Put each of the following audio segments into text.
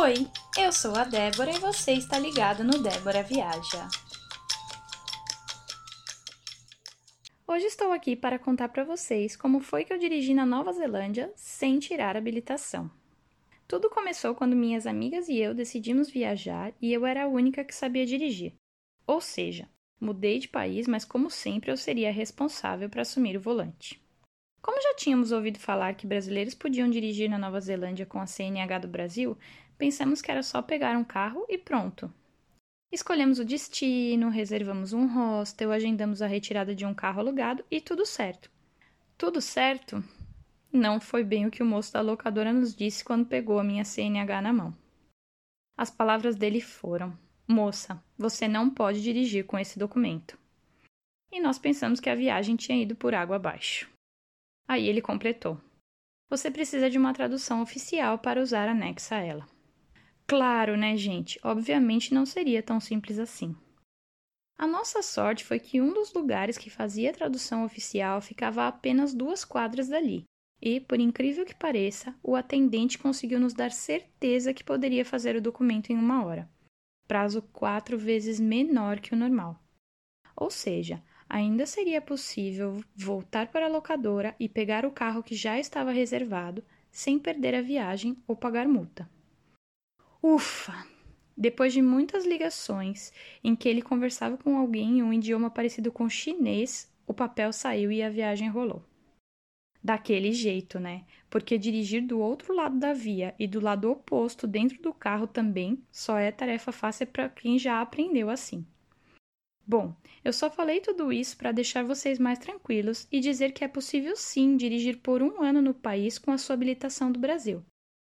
Oi, eu sou a Débora e você está ligado no Débora Viaja. Hoje estou aqui para contar para vocês como foi que eu dirigi na Nova Zelândia sem tirar habilitação. Tudo começou quando minhas amigas e eu decidimos viajar e eu era a única que sabia dirigir. Ou seja, mudei de país, mas como sempre eu seria responsável para assumir o volante. Como já tínhamos ouvido falar que brasileiros podiam dirigir na Nova Zelândia com a CNH do Brasil, pensamos que era só pegar um carro e pronto. Escolhemos o destino, reservamos um hostel, agendamos a retirada de um carro alugado e tudo certo. Tudo certo? Não foi bem o que o moço da locadora nos disse quando pegou a minha CNH na mão. As palavras dele foram: Moça, você não pode dirigir com esse documento. E nós pensamos que a viagem tinha ido por água abaixo. Aí ele completou: Você precisa de uma tradução oficial para usar anexa a ela. Claro, né, gente? Obviamente não seria tão simples assim. A nossa sorte foi que um dos lugares que fazia a tradução oficial ficava a apenas duas quadras dali, e, por incrível que pareça, o atendente conseguiu nos dar certeza que poderia fazer o documento em uma hora, prazo quatro vezes menor que o normal. Ou seja, ainda seria possível voltar para a locadora e pegar o carro que já estava reservado, sem perder a viagem ou pagar multa. Ufa! Depois de muitas ligações em que ele conversava com alguém em um idioma parecido com chinês, o papel saiu e a viagem rolou. Daquele jeito, né? Porque dirigir do outro lado da via e do lado oposto dentro do carro também só é tarefa fácil para quem já aprendeu assim. Bom, eu só falei tudo isso para deixar vocês mais tranquilos e dizer que é possível sim dirigir por um ano no país com a sua habilitação do Brasil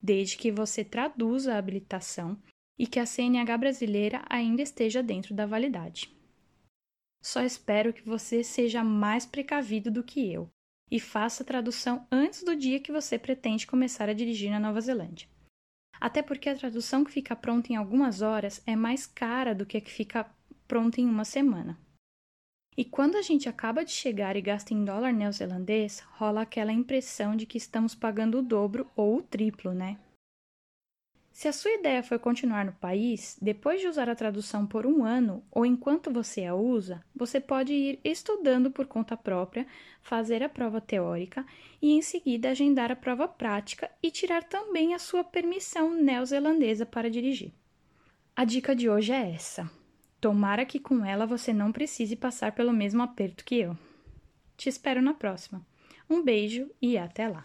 desde que você traduza a habilitação e que a CNH brasileira ainda esteja dentro da validade. Só espero que você seja mais precavido do que eu e faça a tradução antes do dia que você pretende começar a dirigir na Nova Zelândia. Até porque a tradução que fica pronta em algumas horas é mais cara do que a que fica pronta em uma semana. E quando a gente acaba de chegar e gasta em dólar neozelandês, rola aquela impressão de que estamos pagando o dobro ou o triplo, né? Se a sua ideia foi continuar no país, depois de usar a tradução por um ano ou enquanto você a usa, você pode ir estudando por conta própria, fazer a prova teórica e em seguida agendar a prova prática e tirar também a sua permissão neozelandesa para dirigir. A dica de hoje é essa. Tomara que com ela você não precise passar pelo mesmo aperto que eu. Te espero na próxima. Um beijo e até lá!